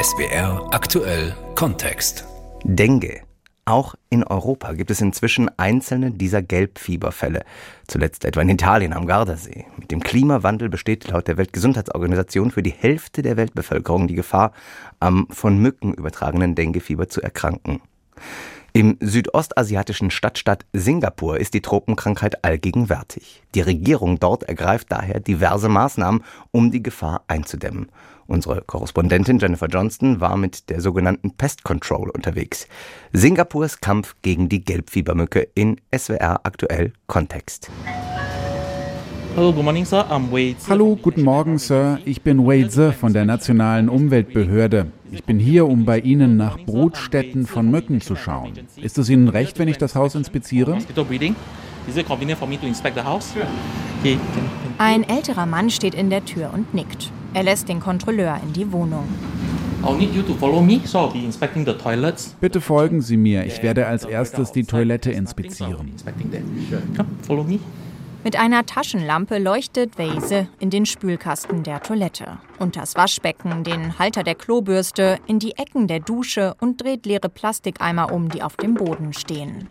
SBR aktuell Kontext. Dengue. Auch in Europa gibt es inzwischen einzelne dieser Gelbfieberfälle. Zuletzt etwa in Italien am Gardasee. Mit dem Klimawandel besteht laut der Weltgesundheitsorganisation für die Hälfte der Weltbevölkerung die Gefahr, am von Mücken übertragenen Denguefieber zu erkranken. Im südostasiatischen Stadtstaat Singapur ist die Tropenkrankheit allgegenwärtig. Die Regierung dort ergreift daher diverse Maßnahmen, um die Gefahr einzudämmen. Unsere Korrespondentin Jennifer Johnston war mit der sogenannten Pest Control unterwegs. Singapurs Kampf gegen die Gelbfiebermücke in SWR aktuell Kontext. Hallo, good morning, Sir. I'm Wade. Hallo, guten Morgen, Sir. Ich bin Wade Sir von der Nationalen Umweltbehörde. Ich bin hier, um bei Ihnen nach Brutstätten von Mücken zu schauen. Ist es Ihnen recht, wenn ich das Haus inspiziere? Ein älterer Mann steht in der Tür und nickt. Er lässt den Kontrolleur in die Wohnung. Bitte folgen Sie mir. Ich werde als erstes die Toilette inspizieren. Mit einer Taschenlampe leuchtet Weise in den Spülkasten der Toilette, unters Waschbecken, den Halter der Klobürste, in die Ecken der Dusche und dreht leere Plastikeimer um, die auf dem Boden stehen.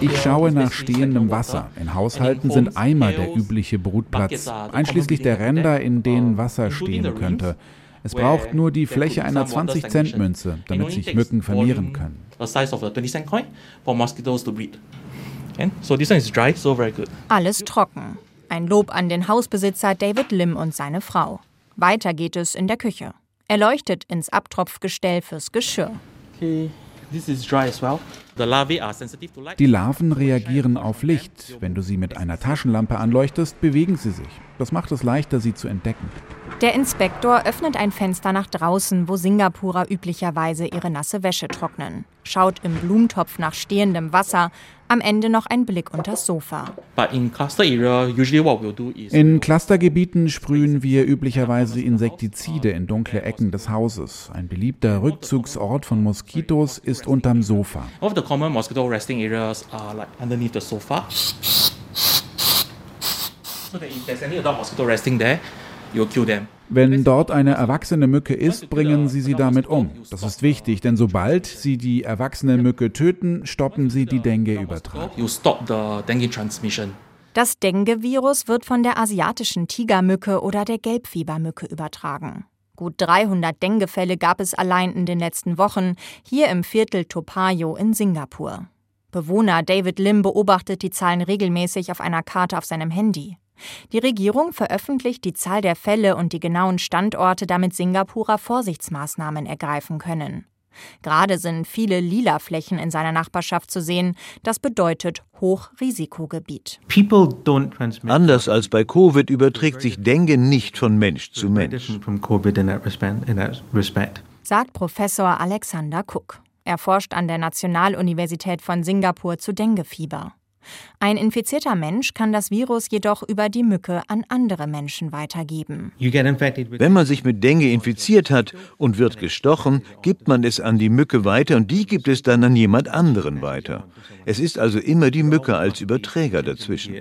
Ich schaue nach stehendem Wasser. In Haushalten sind Eimer der übliche Brutplatz, einschließlich der Ränder, in denen Wasser stehen könnte. Es braucht nur die Fläche einer 20-Cent-Münze, damit sich Mücken vermehren können. Alles trocken. Ein Lob an den Hausbesitzer David Lim und seine Frau. Weiter geht es in der Küche. Er leuchtet ins Abtropfgestell fürs Geschirr. Die Larven reagieren auf Licht. Wenn du sie mit einer Taschenlampe anleuchtest, bewegen sie sich. Das macht es leichter, sie zu entdecken. Der Inspektor öffnet ein Fenster nach draußen, wo Singapurer üblicherweise ihre nasse Wäsche trocknen. Schaut im Blumentopf nach stehendem Wasser, am Ende noch ein Blick unters Sofa. In Clustergebieten sprühen wir üblicherweise Insektizide in dunkle Ecken des Hauses. Ein beliebter Rückzugsort von Moskitos ist unterm Sofa. Wenn dort eine erwachsene Mücke ist, bringen Sie sie damit um. Das ist wichtig, denn sobald Sie die erwachsene Mücke töten, stoppen Sie die Dengue-Übertragung. Das Dengue-Virus wird von der asiatischen Tigermücke oder der Gelbfiebermücke übertragen. Gut 300 Dengue-Fälle gab es allein in den letzten Wochen hier im Viertel Topayo in Singapur. Bewohner David Lim beobachtet die Zahlen regelmäßig auf einer Karte auf seinem Handy. Die Regierung veröffentlicht die Zahl der Fälle und die genauen Standorte, damit Singapurer Vorsichtsmaßnahmen ergreifen können. Gerade sind viele lila Flächen in seiner Nachbarschaft zu sehen. Das bedeutet Hochrisikogebiet. Anders als bei Covid überträgt sich Dengue nicht von Mensch zu Mensch. Sagt Professor Alexander Cook. Er forscht an der Nationaluniversität von Singapur zu Denguefieber. Ein infizierter Mensch kann das Virus jedoch über die Mücke an andere Menschen weitergeben. Wenn man sich mit Dengue infiziert hat und wird gestochen, gibt man es an die Mücke weiter und die gibt es dann an jemand anderen weiter. Es ist also immer die Mücke als Überträger dazwischen.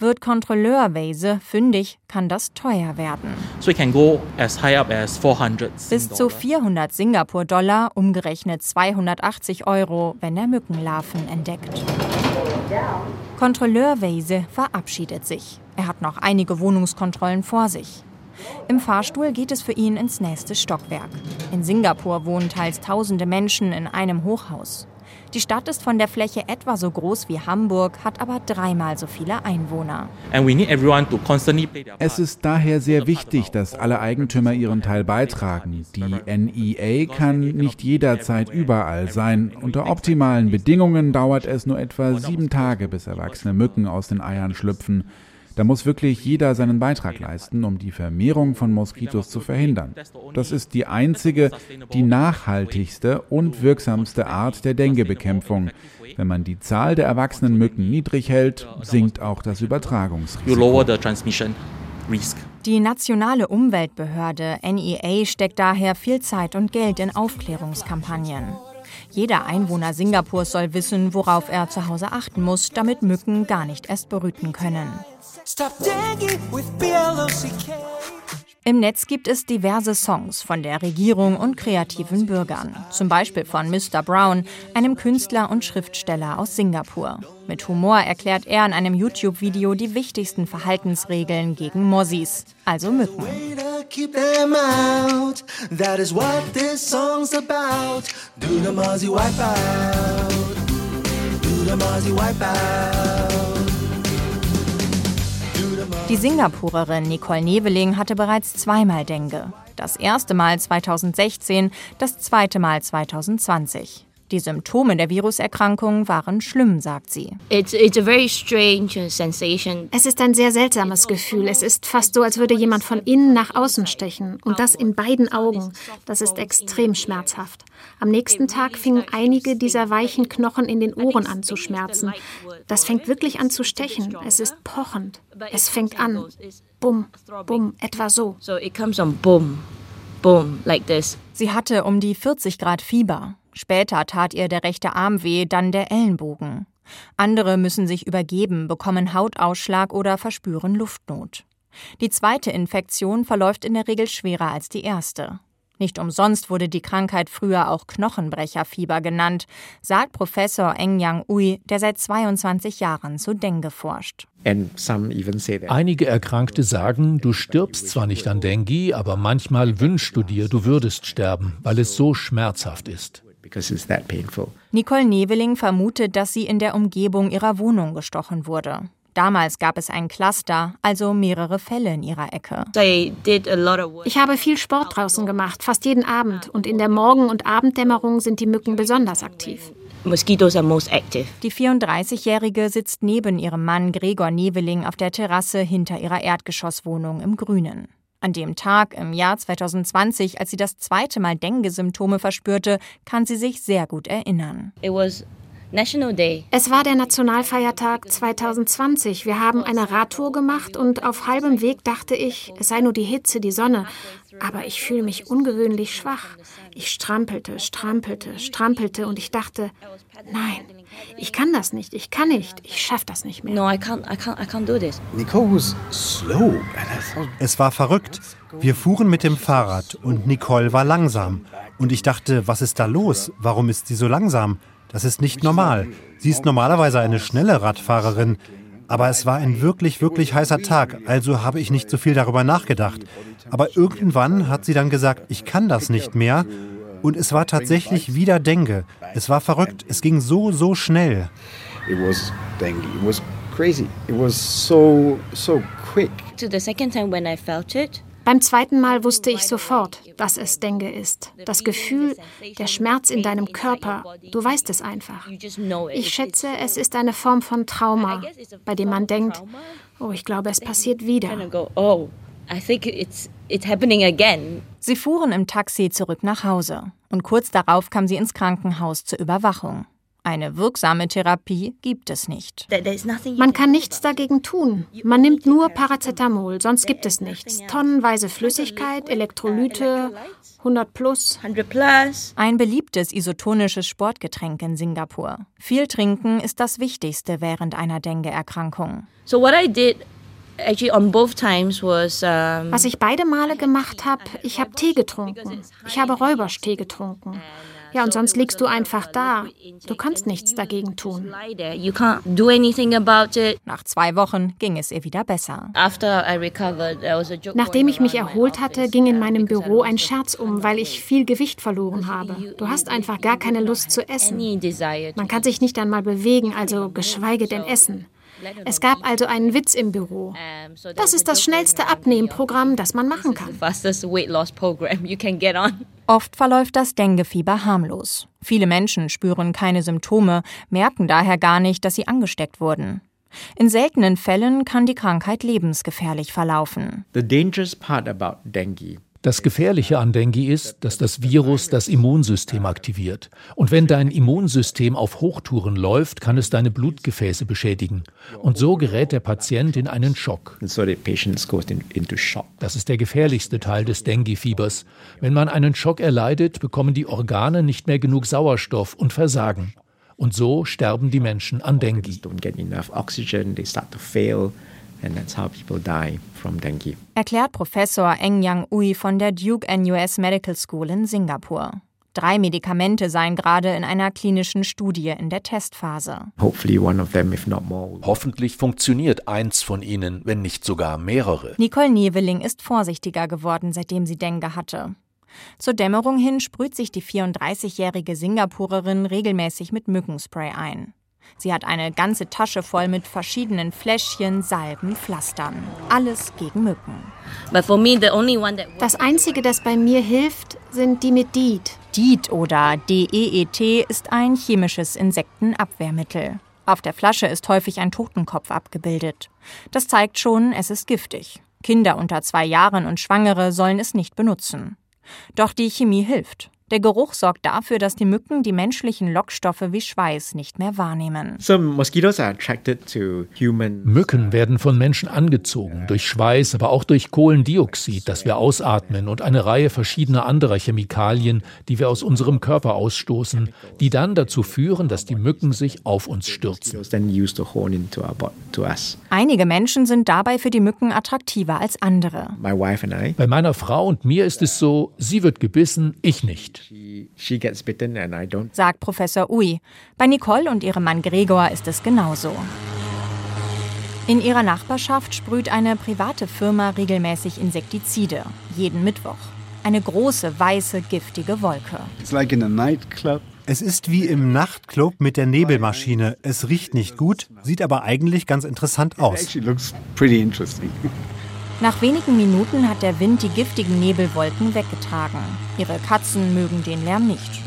Wird Kontrolleur Weise fündig, kann das teuer werden. So it can go as high up as 400 Bis zu 400 Singapur-Dollar, umgerechnet 280 Euro, wenn er Mückenlarven entdeckt. Kontrolleur Weise verabschiedet sich. Er hat noch einige Wohnungskontrollen vor sich. Im Fahrstuhl geht es für ihn ins nächste Stockwerk. In Singapur wohnen teils tausende Menschen in einem Hochhaus. Die Stadt ist von der Fläche etwa so groß wie Hamburg, hat aber dreimal so viele Einwohner. Es ist daher sehr wichtig, dass alle Eigentümer ihren Teil beitragen. Die NEA kann nicht jederzeit überall sein. Unter optimalen Bedingungen dauert es nur etwa sieben Tage, bis erwachsene Mücken aus den Eiern schlüpfen. Da muss wirklich jeder seinen Beitrag leisten, um die Vermehrung von Moskitos zu verhindern. Das ist die einzige, die nachhaltigste und wirksamste Art der Dengue-Bekämpfung. Wenn man die Zahl der erwachsenen Mücken niedrig hält, sinkt auch das Übertragungsrisiko. Die nationale Umweltbehörde NEA steckt daher viel Zeit und Geld in Aufklärungskampagnen. Jeder Einwohner Singapurs soll wissen, worauf er zu Hause achten muss, damit Mücken gar nicht erst brüten können. Stop dengue with BLOCK. Im Netz gibt es diverse Songs von der Regierung und kreativen Bürgern. Zum Beispiel von Mr. Brown, einem Künstler und Schriftsteller aus Singapur. Mit Humor erklärt er in einem YouTube-Video die wichtigsten Verhaltensregeln gegen Mossis, also Mücken. Die Singapurerin Nicole Neveling hatte bereits zweimal Dengue. Das erste Mal 2016, das zweite Mal 2020. Die Symptome der Viruserkrankung waren schlimm, sagt sie. It's, it's a very strange sensation. Es ist ein sehr seltsames Gefühl. Es ist fast so, als würde jemand von innen nach außen stechen. Und das in beiden Augen. Das ist extrem schmerzhaft. Am nächsten Tag fingen einige dieser weichen Knochen in den Ohren an zu schmerzen. Das fängt wirklich an zu stechen. Es ist pochend. Es fängt an. Bumm, bumm, etwa so. So it comes on boom, boom, like this. Sie hatte um die 40 Grad Fieber. Später tat ihr der rechte Arm weh, dann der Ellenbogen. Andere müssen sich übergeben, bekommen Hautausschlag oder verspüren Luftnot. Die zweite Infektion verläuft in der Regel schwerer als die erste. Nicht umsonst wurde die Krankheit früher auch Knochenbrecherfieber genannt, sagt Professor Eng Yang Ui, der seit 22 Jahren zu Dengue forscht. Einige Erkrankte sagen, du stirbst zwar nicht an Dengue, aber manchmal wünschst du dir, du würdest sterben, weil es so schmerzhaft ist. Nicole Neveling vermutet, dass sie in der Umgebung ihrer Wohnung gestochen wurde. Damals gab es ein Cluster, also mehrere Fälle in ihrer Ecke. Ich habe viel Sport draußen gemacht, fast jeden Abend. Und in der Morgen- und Abenddämmerung sind die Mücken besonders aktiv. Mosquitoes are most active. Die 34-Jährige sitzt neben ihrem Mann Gregor Neveling auf der Terrasse hinter ihrer Erdgeschosswohnung im Grünen. An dem Tag im Jahr 2020, als sie das zweite Mal Dengue-Symptome verspürte, kann sie sich sehr gut erinnern. It was National Day. Es war der Nationalfeiertag 2020. Wir haben eine Radtour gemacht und auf halbem Weg dachte ich, es sei nur die Hitze, die Sonne. Aber ich fühle mich ungewöhnlich schwach. Ich strampelte, strampelte, strampelte und ich dachte, nein, ich kann das nicht, ich kann nicht, ich schaffe das nicht mehr. No, I can't, I can't, I can't do this. Nicole was slow. Es war verrückt. Wir fuhren mit dem Fahrrad und Nicole war langsam. Und ich dachte, was ist da los? Warum ist sie so langsam? Das ist nicht normal. Sie ist normalerweise eine schnelle Radfahrerin. Aber es war ein wirklich, wirklich heißer Tag, also habe ich nicht so viel darüber nachgedacht. Aber irgendwann hat sie dann gesagt, ich kann das nicht mehr. Und es war tatsächlich wieder Dengue. Es war verrückt. Es ging so, so schnell. It was dengue. It was crazy. It was so, so quick. To the second time when I felt it, Beim zweiten Mal wusste ich sofort, dass es Dengue ist. Das Gefühl, der Schmerz in deinem Körper, du weißt es einfach. Ich schätze, es ist eine Form von Trauma, bei dem man denkt, oh, ich glaube, es passiert wieder. I think it's it's happening again. Sie fuhren im Taxi zurück nach Hause und kurz darauf kam sie ins Krankenhaus zur Überwachung. Eine wirksame Therapie gibt es nicht. Man kann nichts dagegen tun. Man nimmt nur Paracetamol, sonst gibt es nichts. Tonnenweise Flüssigkeit, Elektrolyte, 100 plus. 100 plus. Ein beliebtes isotonisches Sportgetränk in Singapur. Viel trinken ist das Wichtigste während einer Dengue-Erkrankung. So what I did was ich beide Male gemacht habe, ich habe Tee getrunken. Ich habe Räuberstee getrunken. Ja, und sonst liegst du einfach da. Du kannst nichts dagegen tun. Nach zwei Wochen ging es ihr wieder besser. Nachdem ich mich erholt hatte, ging in meinem Büro ein Scherz um, weil ich viel Gewicht verloren habe. Du hast einfach gar keine Lust zu essen. Man kann sich nicht einmal bewegen, also geschweige denn essen. Es gab also einen Witz im Büro. there Das ist das schnellste Abnehmprogramm, das man machen kann. Oft verläuft das Denguefieber harmlos. Viele Menschen spüren keine Symptome, merken daher gar nicht, dass sie angesteckt wurden. In seltenen Fällen kann die Krankheit lebensgefährlich verlaufen. The dangerous part about dengue Das Gefährliche an Dengue ist, dass das Virus das Immunsystem aktiviert. Und wenn dein Immunsystem auf Hochtouren läuft, kann es deine Blutgefäße beschädigen. Und so gerät der Patient in einen Schock. Das ist der gefährlichste Teil des Dengue-Fiebers. Wenn man einen Schock erleidet, bekommen die Organe nicht mehr genug Sauerstoff und versagen. Und so sterben die Menschen an Dengue. Get enough oxygen, they start to fail, Erklärt Professor Eng Yang Ui von der Duke NUS Medical School in Singapur. Drei Medikamente seien gerade in einer klinischen Studie in der Testphase. Hoffentlich funktioniert eins von ihnen, wenn nicht sogar mehrere. Nicole Neveling ist vorsichtiger geworden, seitdem sie Dengue hatte. Zur Dämmerung hin sprüht sich die 34-jährige Singapurerin regelmäßig mit Mückenspray ein. Sie hat eine ganze Tasche voll mit verschiedenen Fläschchen, Salben, Pflastern. Alles gegen Mücken. Das Einzige, das bei mir hilft, sind die mit DEET. DEET oder DEET ist ein chemisches Insektenabwehrmittel. Auf der Flasche ist häufig ein Totenkopf abgebildet. Das zeigt schon, es ist giftig. Kinder unter zwei Jahren und Schwangere sollen es nicht benutzen. Doch die Chemie hilft. Der Geruch sorgt dafür, dass die Mücken die menschlichen Lockstoffe wie Schweiß nicht mehr wahrnehmen. Mücken werden von Menschen angezogen, durch Schweiß, aber auch durch Kohlendioxid, das wir ausatmen und eine Reihe verschiedener anderer Chemikalien, die wir aus unserem Körper ausstoßen, die dann dazu führen, dass die Mücken sich auf uns stürzen. Einige Menschen sind dabei für die Mücken attraktiver als andere. Bei meiner Frau und mir ist es so, sie wird gebissen, ich nicht sagt Professor Ui. Bei Nicole und ihrem Mann Gregor ist es genauso. In ihrer Nachbarschaft sprüht eine private Firma regelmäßig Insektizide, jeden Mittwoch. Eine große, weiße, giftige Wolke. Es ist wie im Nachtclub mit der Nebelmaschine. Es riecht nicht gut, sieht aber eigentlich ganz interessant aus. Nach wenigen Minuten hat der Wind die giftigen Nebelwolken weggetragen. Ihre Katzen mögen den Lärm nicht.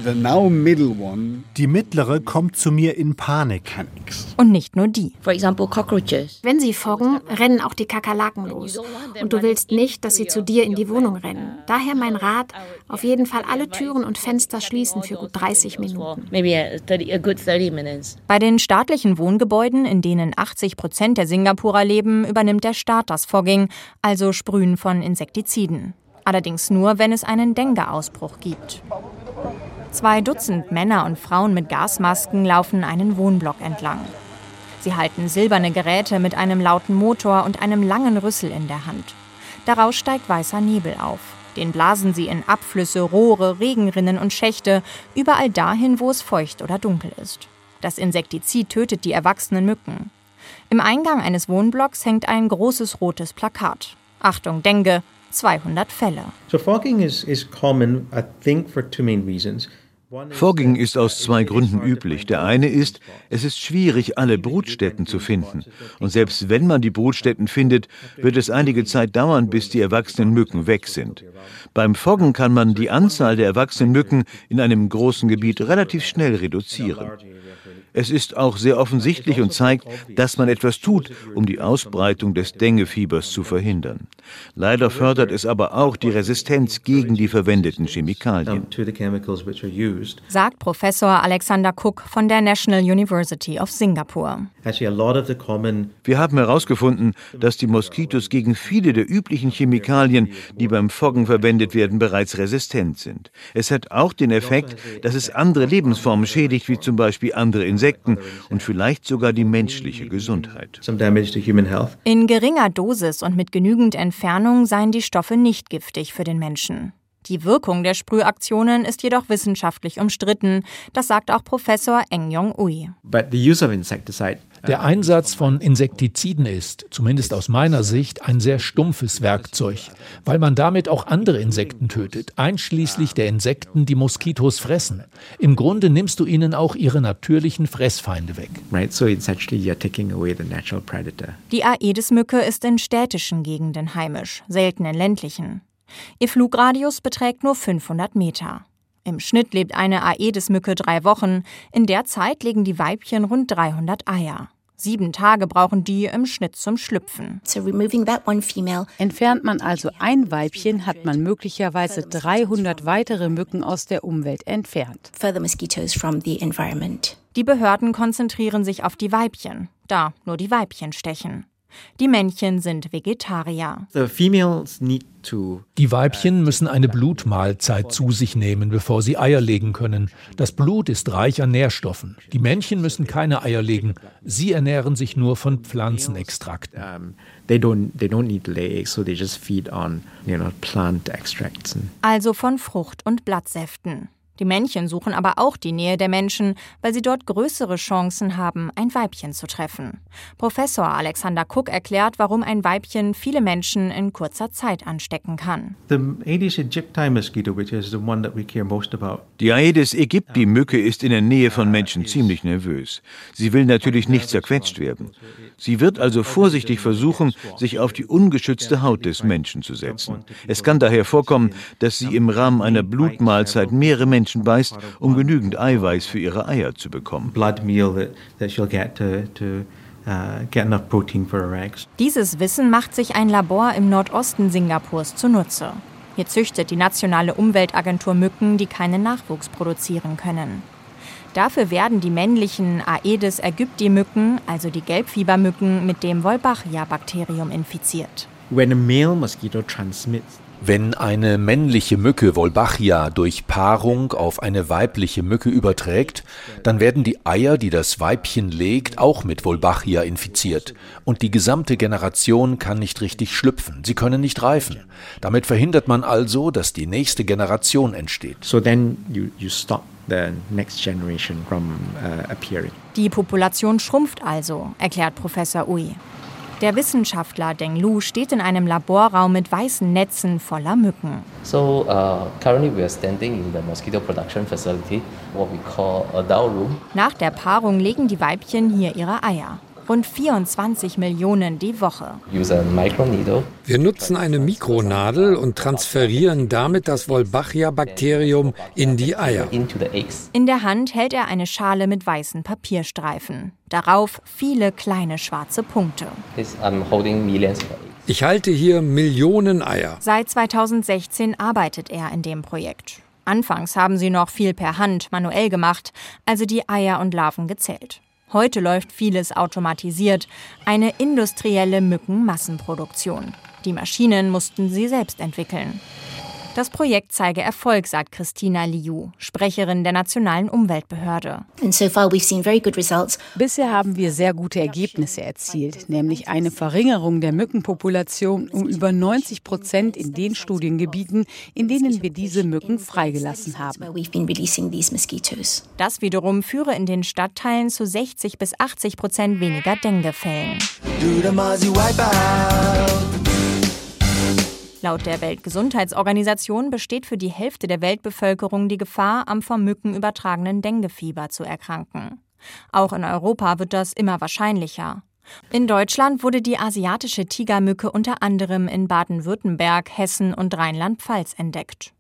Die mittlere kommt zu mir in Panik. Und nicht nur die. Wenn sie foggen, rennen auch die Kakerlaken los. Und du willst nicht, dass sie zu dir in die Wohnung rennen. Daher mein Rat, auf jeden Fall alle Türen und Fenster schließen für gut 30 Minuten. Bei den staatlichen Wohngebäuden, in denen 80 Prozent der Singapurer leben, übernimmt der Staat das Fogging, also Sprühen von Insektiziden. Allerdings nur, wenn es einen Dengue-Ausbruch gibt. Zwei Dutzend Männer und Frauen mit Gasmasken laufen einen Wohnblock entlang. Sie halten silberne Geräte mit einem lauten Motor und einem langen Rüssel in der Hand. Daraus steigt weißer Nebel auf. Den blasen sie in Abflüsse, Rohre, Regenrinnen und Schächte, überall dahin, wo es feucht oder dunkel ist. Das Insektizid tötet die erwachsenen Mücken. Im Eingang eines Wohnblocks hängt ein großes rotes Plakat. Achtung, Dengue, 200 Fälle. So fogging is, is common, I think, for two main reasons. Fogging ist aus zwei Gründen üblich. Der eine ist, es ist schwierig, alle Brutstätten zu finden. Und selbst wenn man die Brutstätten findet, wird es einige Zeit dauern, bis die erwachsenen Mücken weg sind. Beim Foggen kann man die Anzahl der erwachsenen Mücken in einem großen Gebiet relativ schnell reduzieren. Es ist auch sehr offensichtlich und zeigt, dass man etwas tut, um die Ausbreitung des Denguefiebers zu verhindern. Leider fördert es aber auch die Resistenz gegen die verwendeten Chemikalien. Sagt Professor Alexander Cook von der National University of Singapore. Wir haben herausgefunden, dass die Moskitos gegen viele der üblichen Chemikalien, die beim Foggen verwendet werden, bereits resistent sind. Es hat auch den Effekt, dass es andere Lebensformen schädigt, wie zum Beispiel andere Insekten. Insekten und vielleicht sogar die menschliche Gesundheit. In geringer Dosis und mit genügend Entfernung seien die Stoffe nicht giftig für den Menschen. Die Wirkung der Sprühaktionen ist jedoch wissenschaftlich umstritten. Das sagt auch Professor Eng Yong Ui. Der Einsatz von Insektiziden ist, zumindest aus meiner Sicht, ein sehr stumpfes Werkzeug, weil man damit auch andere Insekten tötet, einschließlich der Insekten, die Moskitos fressen. Im Grunde nimmst du ihnen auch ihre natürlichen Fressfeinde weg. Die Aedes-Mücke ist in städtischen Gegenden heimisch, selten in ländlichen. Ihr Flugradius beträgt nur 500 Meter. Im Schnitt lebt eine Aedes-Mücke drei Wochen. In der Zeit legen die Weibchen rund 300 Eier. Sieben Tage brauchen die im Schnitt zum Schlüpfen. Entfernt man also ein Weibchen, hat man möglicherweise 300 weitere Mücken aus der Umwelt entfernt. Die Behörden konzentrieren sich auf die Weibchen, da nur die Weibchen stechen. Die Männchen sind Vegetarier. Die Weibchen müssen eine Blutmahlzeit zu sich nehmen, bevor sie Eier legen können. Das Blut ist reich an Nährstoffen. Die Männchen müssen keine Eier legen. Sie ernähren sich nur von Pflanzenextrakten. Also von Frucht- und Blattsäften. Die Männchen suchen aber auch die Nähe der Menschen, weil sie dort größere Chancen haben, ein Weibchen zu treffen. Professor Alexander Cook erklärt, warum ein Weibchen viele Menschen in kurzer Zeit anstecken kann. Die Aedes aegypti Mücke ist in der Nähe von Menschen ziemlich nervös. Sie will natürlich nicht zerquetscht werden. Sie wird also vorsichtig versuchen, sich auf die ungeschützte Haut des Menschen zu setzen. Es kann daher vorkommen, dass sie im Rahmen einer Blutmahlzeit mehrere Menschen Menschen beißt, um genügend Eiweiß für ihre Eier zu bekommen. Uh, Dieses Wissen macht sich ein Labor im Nordosten Singapurs zunutze. Hier züchtet die nationale Umweltagentur Mücken, die keinen Nachwuchs produzieren können. Dafür werden die männlichen Aedes aegypti Mücken, also die Gelbfiebermücken, mit dem Wolbachia-Bakterium infiziert. When a male mosquito transmits wenn eine männliche Mücke Wolbachia durch Paarung auf eine weibliche Mücke überträgt, dann werden die Eier, die das Weibchen legt, auch mit Wolbachia infiziert. Und die gesamte Generation kann nicht richtig schlüpfen. Sie können nicht reifen. Damit verhindert man also, dass die nächste Generation entsteht. So then you, you stop the next generation from uh, appearing. Die Population schrumpft also, erklärt Professor Ui. Der Wissenschaftler Deng Lu steht in einem Laborraum mit weißen Netzen voller Mücken. So, uh, currently we are standing in the mosquito production facility, what we call a doll room. Nach der Paarung legen die Weibchen hier ihre Eier rund 24 Millionen die Woche. Wir nutzen eine Mikronadel und transferieren damit das Wolbachia-Bakterium in die Eier. In der Hand hält er eine Schale mit weißen Papierstreifen. Darauf viele kleine schwarze Punkte. Ich halte hier Millionen Eier. Seit 2016 arbeitet er in dem Projekt. Anfangs haben sie noch viel per Hand manuell gemacht, also die Eier und Larven gezählt. Heute läuft vieles automatisiert, eine industrielle Mückenmassenproduktion. Die Maschinen mussten sie selbst entwickeln. Das Projekt zeige Erfolg, sagt Christina Liu, Sprecherin der Nationalen Umweltbehörde. Bisher haben wir sehr gute Ergebnisse erzielt, nämlich eine Verringerung der Mückenpopulation um über 90 Prozent in den Studiengebieten, in denen wir diese Mücken freigelassen haben. Das wiederum führe in den Stadtteilen zu 60 bis 80 Prozent weniger Denguefällen. Laut der Weltgesundheitsorganisation besteht für die Hälfte der Weltbevölkerung die Gefahr, am vom Mücken übertragenen Denguefieber zu erkranken. Auch in Europa wird das immer wahrscheinlicher. In Deutschland wurde die asiatische Tigermücke unter anderem in Baden-Württemberg, Hessen und Rheinland-Pfalz entdeckt.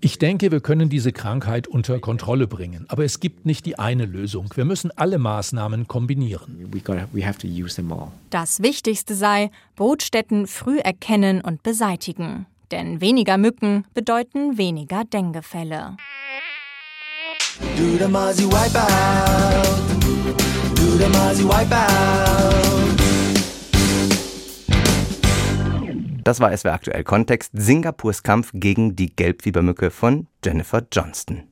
Ich denke, wir können diese Krankheit unter Kontrolle bringen. Aber es gibt nicht die eine Lösung. Wir müssen alle Maßnahmen kombinieren. Das Wichtigste sei, Brutstätten früh erkennen und beseitigen. Denn weniger Mücken bedeuten weniger Denguefälle. Do the der Masi Wipeout. Das war SWR aktuell Kontext Singapurs Kampf gegen die Gelbfiebermücke von Jennifer Johnston.